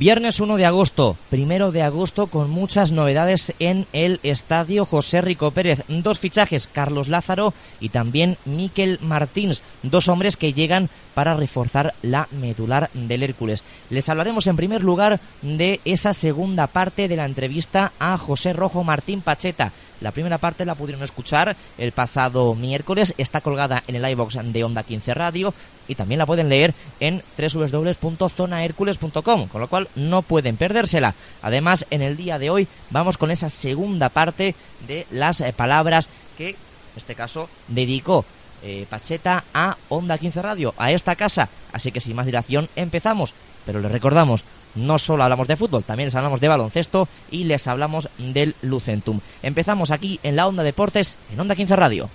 Viernes 1 de agosto, primero de agosto con muchas novedades en el estadio José Rico Pérez. Dos fichajes, Carlos Lázaro y también Miquel Martins, dos hombres que llegan para reforzar la medular del Hércules. Les hablaremos en primer lugar de esa segunda parte de la entrevista a José Rojo Martín Pacheta. La primera parte la pudieron escuchar el pasado miércoles, está colgada en el iBox de Onda 15 Radio y también la pueden leer en www.zonahercules.com, con lo cual no pueden perdérsela. Además, en el día de hoy vamos con esa segunda parte de las eh, palabras que, en este caso, dedicó eh, Pacheta a Onda 15 Radio, a esta casa. Así que sin más dilación empezamos. Pero les recordamos, no solo hablamos de fútbol, también les hablamos de baloncesto y les hablamos del Lucentum. Empezamos aquí en la Onda Deportes, en Onda 15 Radio.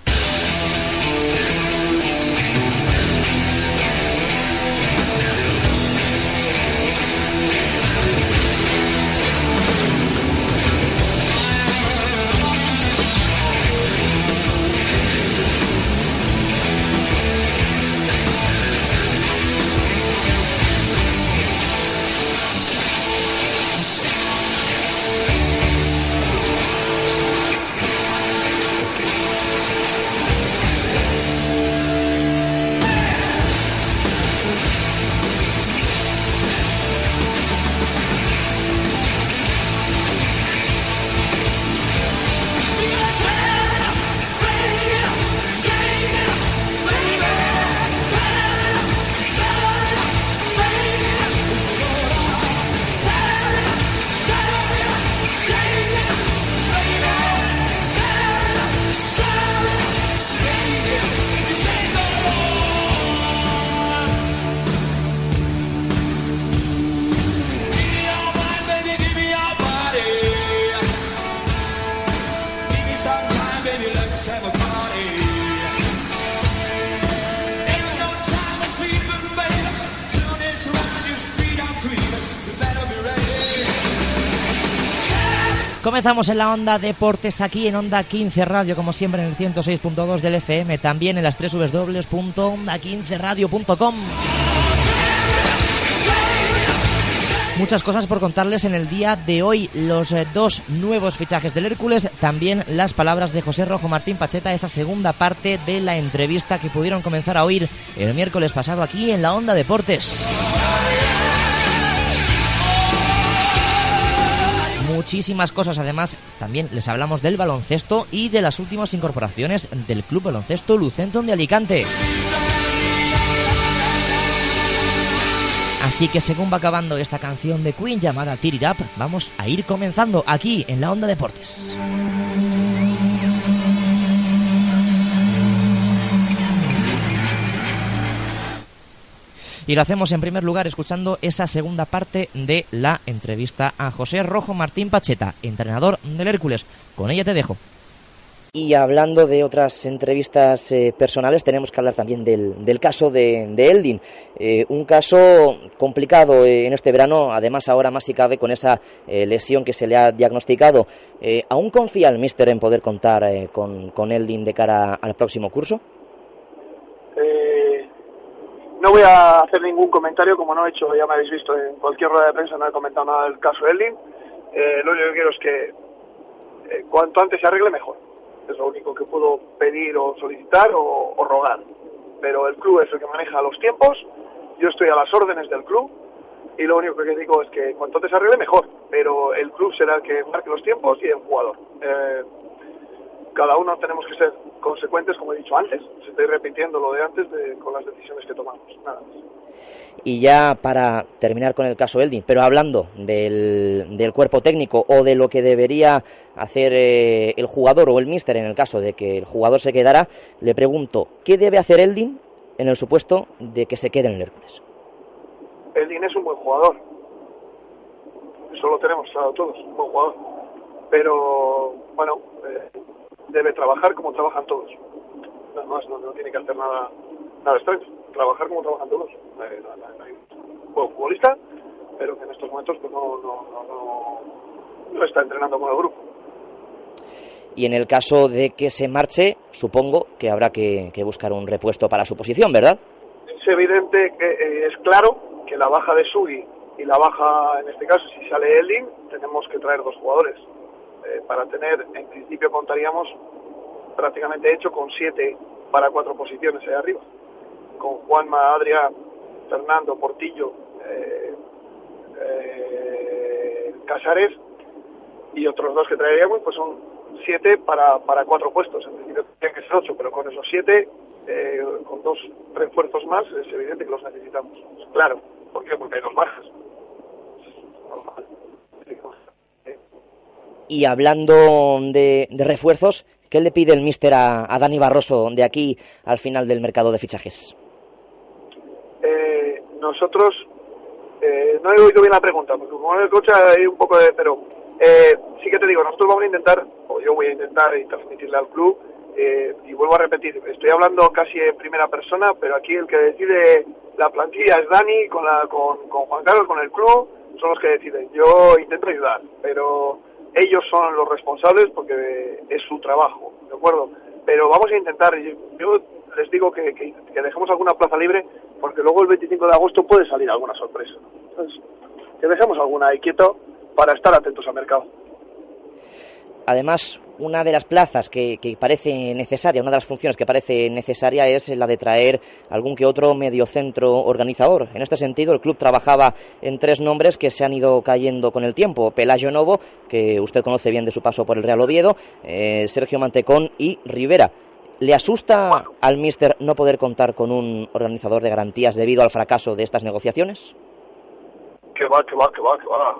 Comenzamos en la Onda Deportes aquí en Onda 15 Radio, como siempre en el 106.2 del FM, también en las tres www.onda15radio.com. Muchas cosas por contarles en el día de hoy. Los eh, dos nuevos fichajes del Hércules, también las palabras de José Rojo Martín Pacheta, esa segunda parte de la entrevista que pudieron comenzar a oír el miércoles pasado aquí en la Onda Deportes. Muchísimas cosas. Además, también les hablamos del baloncesto y de las últimas incorporaciones del Club Baloncesto Lucenton de Alicante. Así que según va acabando esta canción de Queen llamada Tear It Up, vamos a ir comenzando aquí en la Onda Deportes. Y lo hacemos en primer lugar escuchando esa segunda parte de la entrevista a José Rojo Martín Pacheta, entrenador del Hércules. Con ella te dejo. Y hablando de otras entrevistas eh, personales, tenemos que hablar también del, caso de, de Eldin. Eh, un caso complicado eh, en este verano, además ahora más si cabe con esa lesión que se le ha diagnosticado. ¿Aún confía el míster en poder contar con, con Eldin de cara al próximo curso? No voy a hacer ningún comentario, como no he hecho, ya me habéis visto en cualquier rueda de prensa, no he comentado nada del caso Eldin. Eh, lo único que quiero es que eh, cuanto antes se arregle, mejor. Es lo único que puedo pedir o solicitar o, rogar. Pero el club es el que maneja los tiempos, yo estoy a las órdenes del club y lo único que digo es que cuanto antes se arregle, mejor. Pero el club será el que marque los tiempos y el jugador. Eh, cada uno tenemos que ser consecuentes, como he dicho antes. Se estoy repitiendo lo de antes con las decisiones que tomamos. Nada más. Y ya para terminar con el caso Eldin, pero hablando del, del cuerpo técnico o de lo que debería hacer eh, el jugador o el míster en el caso de que el jugador se quedara, le pregunto, ¿qué debe hacer Eldin en el supuesto de que se quede en el Hércules? Eldin es un buen jugador. Eso lo tenemos claro todos, un buen jugador. Pero, bueno, eh, debe trabajar como trabajan todos. Nada más, no, tiene que hacer nada, nada extraño. Trabajar como trabajan todos. Hay un buen futbolista, pero que en estos momentos pues, no, no, no, no está entrenando con el grupo. Y en el caso de que se marche, supongo que habrá que, buscar un repuesto para su posición, ¿verdad? Es evidente que eh, es claro que la baja de Sui y la baja, en este caso, si sale Eldin, tenemos que traer dos jugadores. Eh, para tener, en principio contaríamos prácticamente hecho con siete para cuatro posiciones ahí arriba. Con Juanma, Adrián, Fernando, Portillo, eh, eh, Casares y otros dos que traeríamos, pues son siete para, para cuatro puestos. En principio tienen que ser ocho, pero con esos siete, eh, con dos refuerzos más, es evidente que los necesitamos. Claro, ¿por qué? Porque hay dos bajas. Y hablando de, de, refuerzos, ¿qué le pide el míster a, Dani Barroso de aquí al final del mercado de fichajes? Eh, nosotros, eh, no he oído bien la pregunta, porque como el coche hay un poco de... Pero eh, sí que te digo, nosotros vamos a intentar, o yo voy a intentar transmitirle al club, eh, y vuelvo a repetir, estoy hablando casi en primera persona, pero aquí el que decide la plantilla es Dani, con, la, con Juan Carlos, con el club, son los que deciden. Yo intento ayudar, pero ellos son los responsables porque es su trabajo, ¿de acuerdo? Pero vamos a intentar, yo les digo que, dejemos alguna plaza libre porque luego el 25 de agosto puede salir alguna sorpresa. Entonces, que dejemos alguna ahí quieto para estar atentos al mercado. Además, una de las plazas que, parece necesaria, una de las funciones que parece necesaria es la de traer algún que otro mediocentro organizador. En este sentido, el club trabajaba en tres nombres que se han ido cayendo con el tiempo. Pelayo Novo, que usted conoce bien de su paso por el Real Oviedo, eh, Sergio Mantecón y Rivera. ¿Le asusta al míster no poder contar con un organizador de garantías debido al fracaso de estas negociaciones? Que va, que va, que va, que va.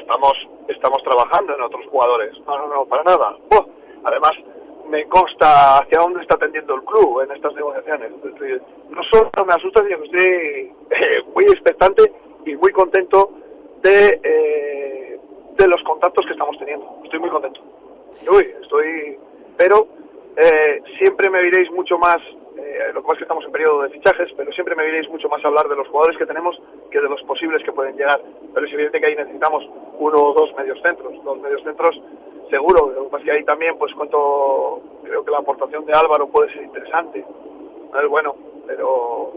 Estamos, estamos trabajando en otros jugadores. No, no, no, para nada. Además, me consta hacia dónde está tendiendo el club en estas negociaciones. No solo me asusta, sino que estoy eh, muy expectante y muy contento de, eh, de los contactos que estamos teniendo. Estoy muy contento. Uy, estoy... Pero eh, siempre me veréis mucho más, eh, lo que pasa es que estamos en periodo de fichajes, pero siempre me veréis mucho más hablar de los jugadores que tenemos que de los posibles que pueden llegar. Pero es evidente que ahí necesitamos uno o dos medios centros, dos medios centros seguro. Lo que pasa es que ahí también, pues cuento, creo que la aportación de Álvaro puede ser interesante. Es bueno, pero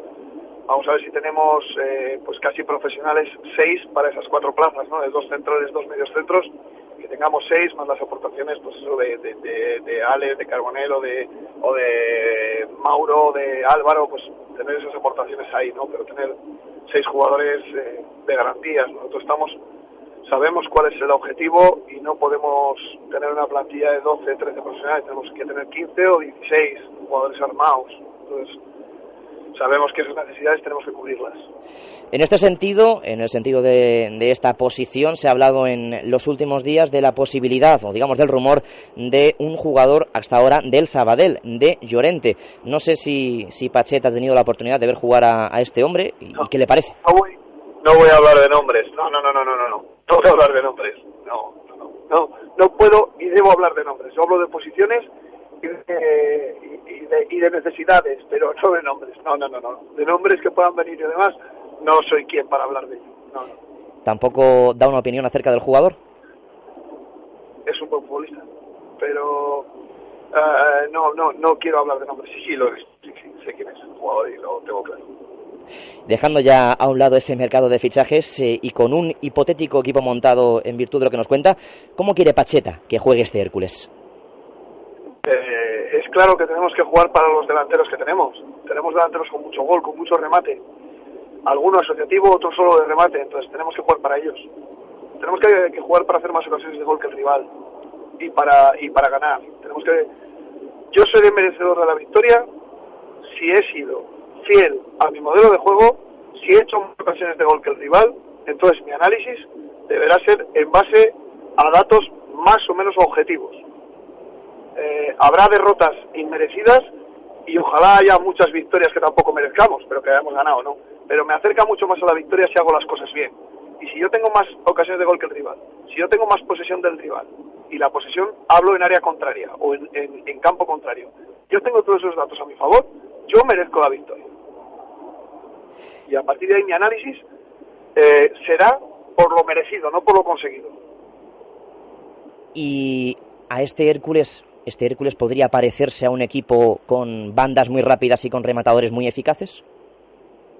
vamos a ver si tenemos eh, pues casi profesionales seis para esas cuatro plazas, ¿no? De dos centrales, dos medios centros tengamos seis más las aportaciones pues eso de, de, de, de Ale, de Carbonero de, o de Mauro, de Álvaro, pues tener esas aportaciones ahí, ¿no? Pero tener seis jugadores eh, de garantías. Nosotros estamos, sabemos cuál es el objetivo y no podemos tener una plantilla de 12, 13 profesionales, tenemos que tener 15 o 16 jugadores armados. Entonces, sabemos que esas necesidades tenemos que cubrirlas. En este sentido, en el sentido de, de, esta posición, se ha hablado en los últimos días de la posibilidad, o digamos del rumor, de un jugador hasta ahora del Sabadell, de Llorente. No sé si, si Pacheta ha tenido la oportunidad de ver jugar a, a este hombre y, no, qué le parece. No voy, no voy a hablar de nombres, no, no, no, no, no, no, no, no voy a hablar de nombres, no, no, no, no, no puedo y debo hablar de nombres. Yo hablo de posiciones y de, y, de, y de, necesidades, pero no de nombres. No, no, no, no. De nombres que puedan venir y demás, no soy quien para hablar de ello. No, no. ¿Tampoco da una opinión acerca del jugador? Es un buen futbolista, pero uh, no, no, no quiero hablar de nombres. Sí, sí, lo es. Sí, sí, sé quién es el jugador y lo tengo claro. Dejando ya a un lado ese mercado de fichajes eh, y con un hipotético equipo montado en virtud de lo que nos cuenta, ¿cómo quiere Pacheta que juegue este Hércules? Eh, claro que tenemos que jugar para los delanteros que tenemos. Tenemos delanteros con mucho gol, con mucho remate. Alguno asociativo, otro solo de remate. Entonces tenemos que jugar para ellos. Tenemos que, jugar para hacer más ocasiones de gol que el rival y para y para ganar. Tenemos que. Yo seré merecedor de la victoria si he sido fiel a mi modelo de juego, si he hecho más ocasiones de gol que el rival. Entonces mi análisis deberá ser en base a datos más o menos objetivos eh, habrá derrotas inmerecidas y ojalá haya muchas victorias que tampoco merezcamos, pero que hayamos ganado, ¿no? Pero me acerca mucho más a la victoria si hago las cosas bien. Y si yo tengo más ocasiones de gol que el rival, si yo tengo más posesión del rival, y la posesión hablo en área contraria o en, en, campo contrario, yo tengo todos esos datos a mi favor, yo merezco la victoria. Y a partir de ahí mi análisis eh, será por lo merecido, no por lo conseguido. Y a este Hércules este Hércules podría parecerse a un equipo con bandas muy rápidas y con rematadores muy eficaces?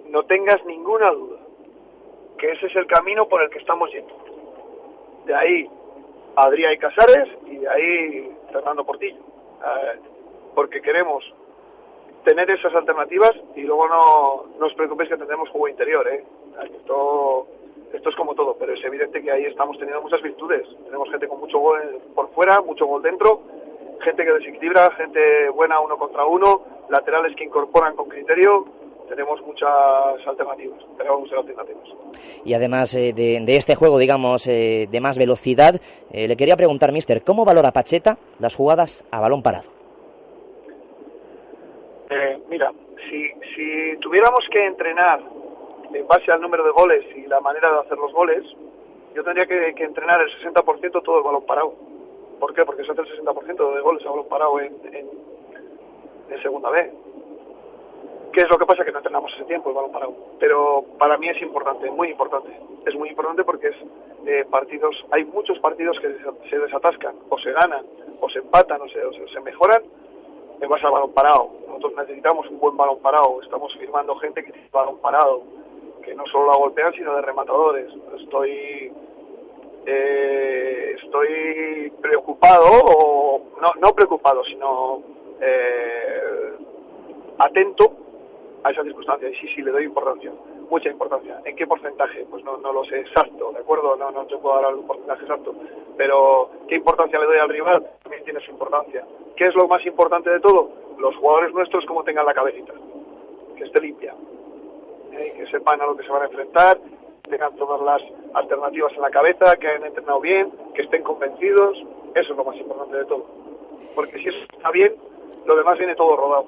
No tengas ninguna duda. que ese es el camino por el que estamos yendo. De ahí Adrián Casares y de ahí Fernando Portillo. Eh, porque queremos tener esas alternativas y luego no, os preocupéis que tendremos juego interior. ¿eh? Esto es como todo, pero es evidente que ahí estamos teniendo muchas virtudes. Tenemos gente con mucho gol por fuera, mucho gol dentro, gente que desequilibra, gente buena uno contra uno, laterales que incorporan con criterio. Tenemos muchas alternativas, tenemos muchas alternativas. Y además eh, de, este juego, digamos, eh, de más velocidad, eh, le quería preguntar, Mister, ¿cómo valora Pacheta las jugadas a balón parado? mira, si, si tuviéramos que entrenar en base al número de goles y la manera de hacer los goles, yo tendría que, entrenar el 60% todo el balón parado. ¿Por qué? Porque se hace el 60% de goles a balón parado en, en, segunda B. ¿Qué es lo que pasa? Que no entrenamos ese tiempo el balón parado. Pero para mí es importante, muy importante. Es muy importante porque es eh, partidos, hay muchos partidos que se desatascan, o se ganan, o se empatan, o se, o se mejoran en base al balón parado. Nosotros necesitamos un buen balón parado. Estamos firmando gente que tiene balón parado que no solo la golpean, sino de rematadores. Estoy eh, estoy preocupado, o no, preocupado, sino eh, atento a esa circunstancia. Y sí, sí, le doy importancia, mucha importancia. ¿En qué porcentaje? Pues no, no lo sé exacto, ¿de acuerdo? No, no te puedo dar un porcentaje exacto. Pero, ¿qué importancia le doy al rival? También tiene su importancia. ¿Qué es lo más importante de todo? Los jugadores nuestros, como tengan la cabecita, que esté limpia que sepan a lo que se van a enfrentar, tengan todas las alternativas en la cabeza, que hayan entrenado bien, que estén convencidos, eso es lo más importante de todo. Porque si eso está bien, lo demás viene todo rodado.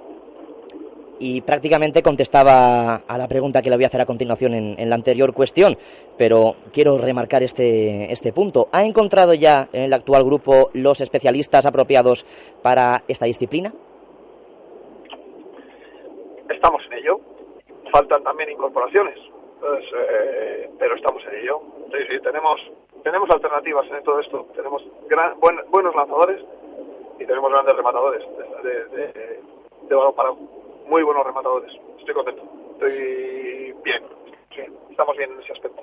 Y prácticamente contestaba a la pregunta que le voy a hacer a continuación en, la anterior cuestión, pero quiero remarcar este, este punto. ¿Ha encontrado ya en el actual grupo los especialistas apropiados para esta disciplina? Estamos en ello faltan también incorporaciones, eh, pero estamos en ello. Sí, sí, tenemos, tenemos alternativas en todo esto. Tenemos gran, buenos lanzadores y tenemos grandes rematadores de, de, balón para muy buenos rematadores. Estoy contento, estoy bien, estamos bien en ese aspecto.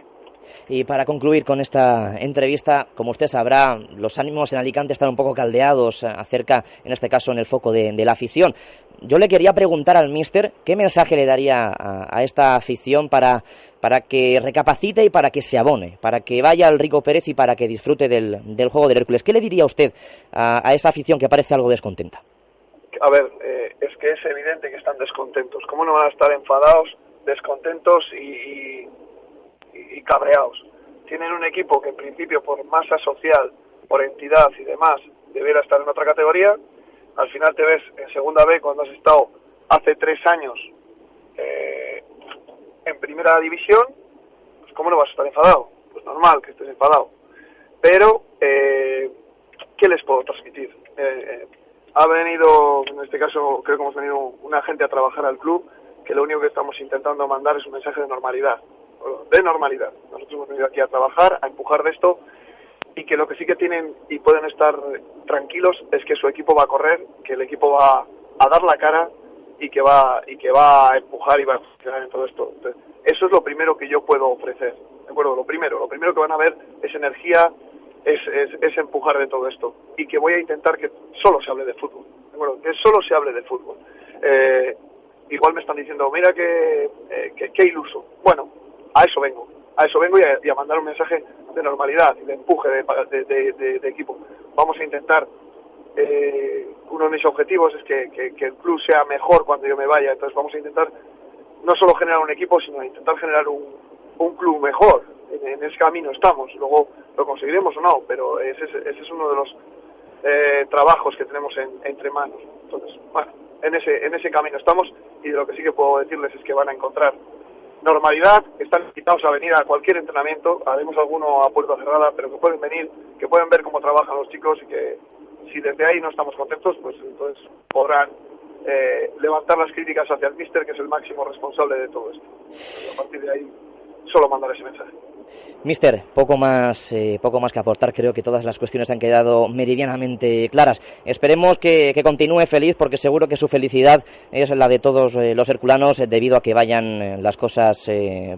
Y para concluir con esta entrevista, como usted sabrá, los ánimos en Alicante están un poco caldeados acerca, en este caso, en el foco de, la afición. Yo le quería preguntar al míster qué mensaje le daría a, esta afición para, para, que recapacite y para que se abone, para que vaya al Rico Pérez y para que disfrute del, juego del Hércules. ¿Qué le diría usted a, esa afición que parece algo descontenta? A ver, eh, es que es evidente que están descontentos. ¿Cómo no van a estar enfadados, descontentos y cabreados. Tienen un equipo que en principio por masa social, por entidad y demás, debería estar en otra categoría. Al final te ves en segunda B cuando has estado hace tres años eh, en primera división, pues ¿cómo no vas a estar enfadado? Pues normal que estés enfadado. Pero, eh, ¿qué les puedo transmitir? Eh, ha venido, en este caso creo que hemos venido una gente a trabajar al club, que lo único que estamos intentando mandar es un mensaje de normalidad de normalidad. Nosotros hemos venido aquí a trabajar, a empujar de esto y que lo que sí que tienen y pueden estar tranquilos es que su equipo va a correr, que el equipo va a dar la cara y que va y que va a empujar y va a funcionar en todo esto. eso es lo primero que yo puedo ofrecer. ¿De acuerdo? Lo primero, lo primero que van a ver es energía, es, es, empujar de todo esto y que voy a intentar que solo se hable de fútbol. ¿De acuerdo? Que solo se hable de fútbol. Eh, igual me están diciendo, mira que, eh, que, que iluso. Bueno, a eso vengo. A eso vengo y a, mandar un mensaje de normalidad y de empuje de, equipo. Vamos a intentar, eh, uno de mis objetivos es que, el club sea mejor cuando yo me vaya, entonces vamos a intentar no solo generar un equipo, sino intentar generar un, un club mejor. En, ese camino estamos, luego lo conseguiremos o no, pero ese, ese es uno de los eh, trabajos que tenemos entre manos. Entonces, bueno, en ese, en ese camino estamos y de lo que sí que puedo decirles es que van a encontrar normalidad, están invitados a venir a cualquier entrenamiento, haremos alguno a puerta cerrada, pero que pueden venir, que pueden ver cómo trabajan los chicos y que si desde ahí no estamos contentos, pues entonces podrán eh, levantar las críticas hacia el míster, que es el máximo responsable de todo esto. a partir de ahí, solo mandar ese mensaje. Mister, poco más, eh, poco más que aportar. Creo que todas las cuestiones han quedado meridianamente claras. Esperemos que, continúe feliz, porque seguro que su felicidad es la de todos eh, los herculanos, eh, debido a que vayan las cosas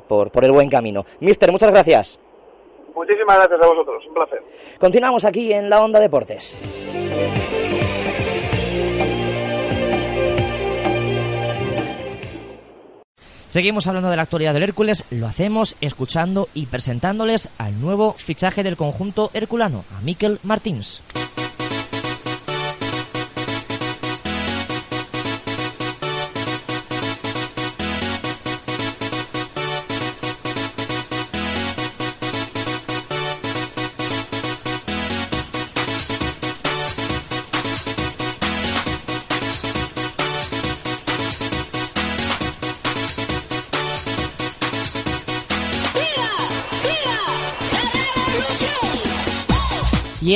por, por el buen camino. Mister, muchas gracias. Muchísimas gracias a vosotros. Un placer. Continuamos aquí en la Onda Deportes. Seguimos hablando de la actualidad del Hércules, lo hacemos escuchando y presentándoles al nuevo fichaje del conjunto herculano, a Miquel Martins.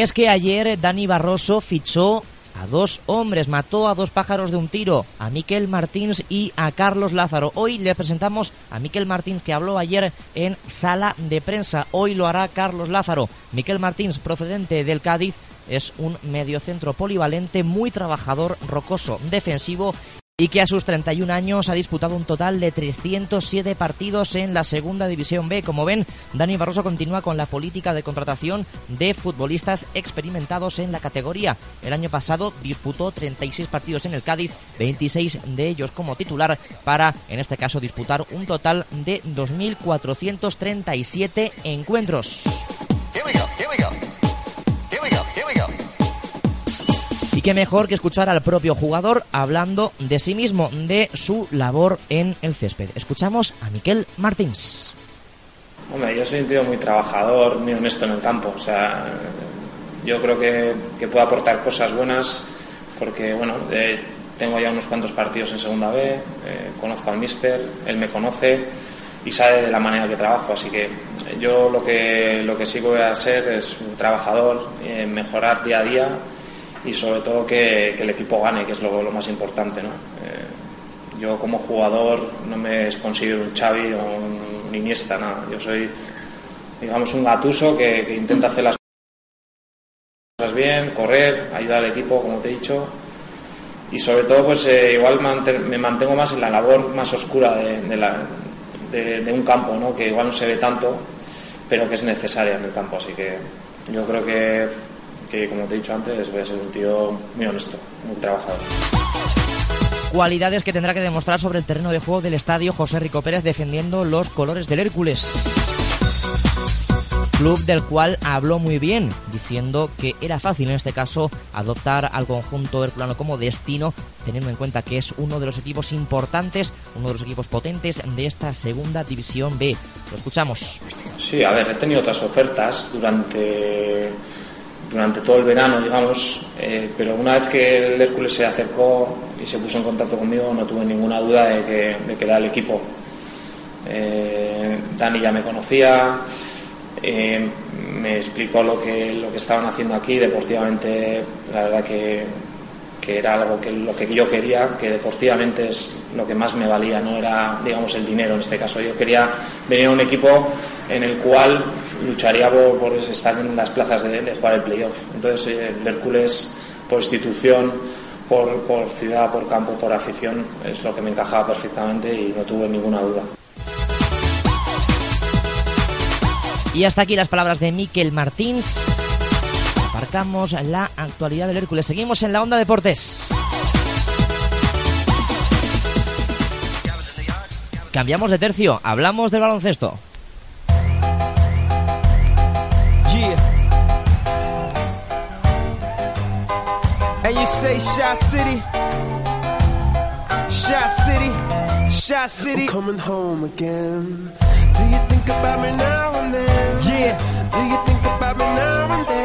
Es que ayer Dani Barroso fichó a dos hombres, mató a dos pájaros de un tiro, a Miquel Martins y a Carlos Lázaro. Hoy le presentamos a Miquel Martins que habló ayer en sala de prensa. Hoy lo hará Carlos Lázaro. Miquel Martins, procedente del Cádiz, es un mediocentro polivalente, muy trabajador, rocoso, defensivo y que a sus 31 años ha disputado un total de 307 partidos en la Segunda División B. Como ven, Dani Barroso continúa con la política de contratación de futbolistas experimentados en la categoría. El año pasado disputó 36 partidos en el Cádiz, 26 de ellos como titular, para, en este caso, disputar un total de 2.437 encuentros. Y qué mejor que escuchar al propio jugador hablando de sí mismo, de su labor en el césped. Escuchamos a Miquel Martins. Hombre, yo soy un tío muy trabajador, muy honesto en el campo. O sea, yo creo que, que puedo aportar cosas buenas porque, bueno, eh, tengo ya unos cuantos partidos en Segunda B, eh, conozco al míster, él me conoce y sabe de la manera que trabajo. Así que yo lo que, lo que sí voy a ser es un trabajador, eh, mejorar día a día y sobre todo que, el equipo gane, que es lo, más importante. ¿no? Eh, yo como jugador no me considero un Xavi o un Iniesta, nada. Yo soy, digamos, un gatuso que, intenta hacer las cosas bien, correr, ayudar al equipo, como te he dicho. Y sobre todo, pues eh, igual me mantengo más en la labor más oscura de, la, de, un campo, ¿no? que igual no se ve tanto, pero que es necesaria en el campo. Así que yo creo que que como te he dicho antes, voy a ser un tío muy honesto, muy trabajador. Cualidades que tendrá que demostrar sobre el terreno de juego del estadio José Rico Pérez defendiendo los colores del Hércules club del cual habló muy bien, diciendo que era fácil en este caso adoptar al conjunto herculano como destino, teniendo en cuenta que es uno de los equipos importantes, uno de los equipos potentes de esta segunda división B. Lo escuchamos. Sí, a ver, he tenido otras ofertas durante durante todo el verano, digamos, eh, pero una vez que el Hércules se acercó y se puso en contacto conmigo, no tuve ninguna duda de que, de que el equipo. Eh, Dani ya me conocía, eh, me explicó lo que, lo que estaban haciendo aquí, deportivamente, la verdad que que era algo que lo que yo quería, que deportivamente es lo que más me valía, no era, digamos, el dinero en este caso. Yo quería venir a un equipo en el cual lucharía por, estar en las plazas de, jugar el playoff. Entonces, eh, el Hércules, por institución, por, por ciudad, por campo, por afición, es lo que me encajaba perfectamente y no tuve ninguna duda. Y hasta aquí las palabras de Miquel Martins Marcamos la actualidad del Hércules. Seguimos en la Onda Deportes. Cambiamos de tercio, hablamos del baloncesto. Say Shot City, Shot City, Shot City. I'm coming home again. Do you think about me now and then? Yeah. Do you think about me now and then?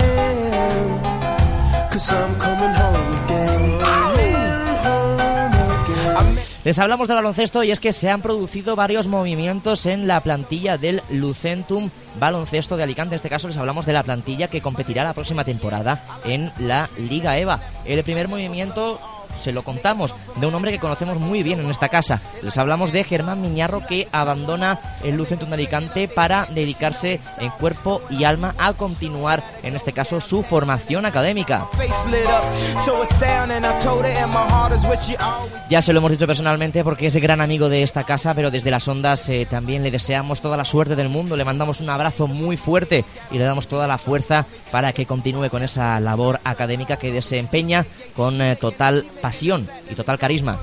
Les hablamos del baloncesto y es que se han producido varios movimientos en la plantilla del Lucentum Baloncesto de Alicante. En este caso les hablamos de la plantilla que competirá la próxima temporada en la Liga EVA. El primer movimiento se lo contamos, de un hombre que conocemos muy bien en esta casa. Les hablamos de Germán Miñarro que abandona el Lucentum de Alicante para dedicarse en cuerpo y alma a continuar, en este caso, su formación académica. Ya se lo hemos dicho personalmente porque es gran amigo de esta casa, pero desde las ondas eh, también le deseamos toda la suerte del mundo, le mandamos un abrazo muy fuerte y le damos toda la fuerza para que continúe con esa labor académica que desempeña con eh, total pasión y total carisma.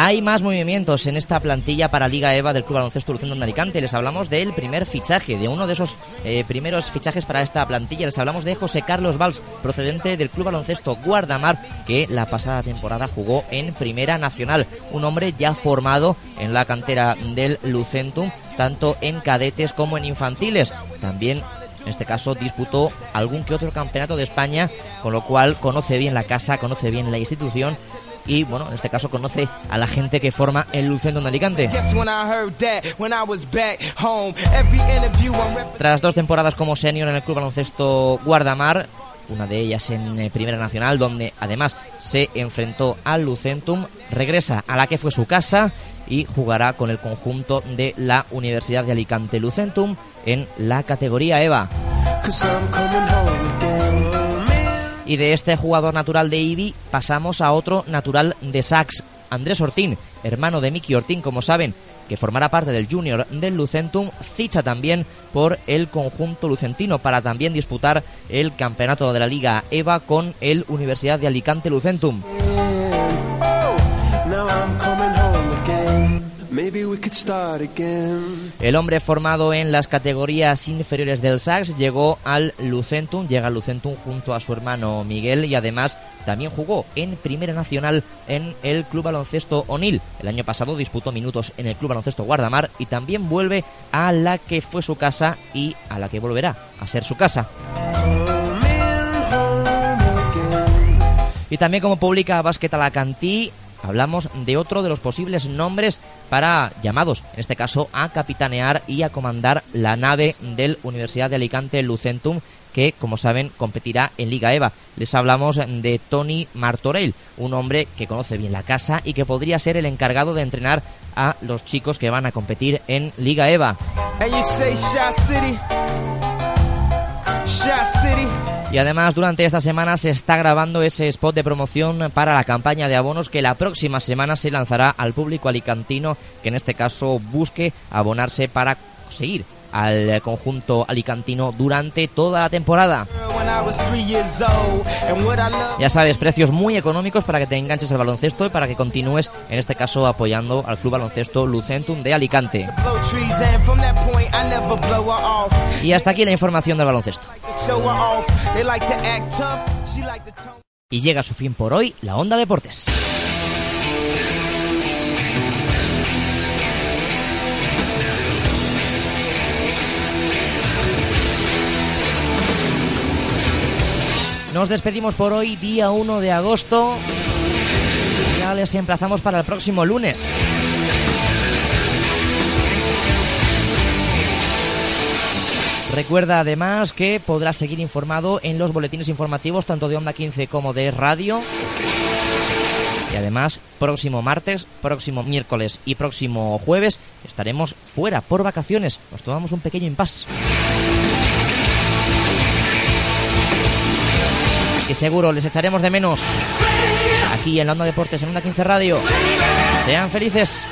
Hay más movimientos en esta plantilla para Liga EVA del Club Baloncesto Luciano de Alicante. Les hablamos del primer fichaje, de uno de esos eh, primeros fichajes para esta plantilla. Les hablamos de José Carlos Valls, procedente del Club Baloncesto Guardamar, que la pasada temporada jugó en Primera Nacional. Un hombre ya formado en la cantera del Lucentum, tanto en cadetes como en infantiles. También en este caso disputó algún que otro campeonato de España, con lo cual conoce bien la casa, conoce bien la institución y bueno, en este caso conoce a la gente que forma el Lucento de Alicante. Tras dos temporadas como senior en el Club Baloncesto Guardamar, una de ellas en eh, Primera Nacional, donde además se enfrentó al Lucentum, regresa a la que fue su casa y jugará con el conjunto de la Universidad de Alicante Lucentum en la categoría EVA. Y de este jugador natural de Ibi pasamos a otro natural de Sax, Andrés Ortín, hermano de Miki Ortín, como saben, que formará parte del Junior del Lucentum, ficha también por el conjunto lucentino para también disputar el campeonato de la Liga EVA con el Universidad de Alicante Lucentum. El hombre formado en las categorías inferiores del Sax llegó al Lucentum, llega al Lucentum junto a su hermano Miguel y además también jugó en Primera Nacional en el Club Baloncesto Onil. El año pasado disputó minutos en el Club Baloncesto Guardamar y también vuelve a la que fue su casa y a la que volverá a ser su casa. Y también como publica Básquet Alacantí, hablamos de otro de los posibles nombres para llamados, en este caso, a capitanear y a comandar la nave del Universidad de Alicante Lucentum que, como saben, competirá en Liga EVA. Les hablamos de Tony Martorell, un hombre que conoce bien la casa y que podría ser el encargado de entrenar a los chicos que van a competir en Liga EVA. Y además durante esta semana se está grabando ese spot de promoción para la campaña de abonos que la próxima semana se lanzará al público alicantino que en este caso busque abonarse para seguir al conjunto alicantino durante toda la temporada. Ya sabes, precios muy económicos para que te enganches al baloncesto y para que continúes, en este caso, apoyando al club baloncesto Lucentum de Alicante. Y hasta aquí la información del baloncesto. Y llega a su fin por hoy la Onda Deportes. Nos despedimos por hoy, día 1 de agosto. Ya les emplazamos para el próximo lunes. Recuerda además que podrás seguir informado en los boletines informativos tanto de Onda 15 como de radio. Y además, próximo martes, próximo miércoles y próximo jueves estaremos fuera por vacaciones. Nos tomamos un pequeño impasse. Que seguro les echaremos de menos aquí en la Onda Deportes, en Onda 15 Radio. Sean felices.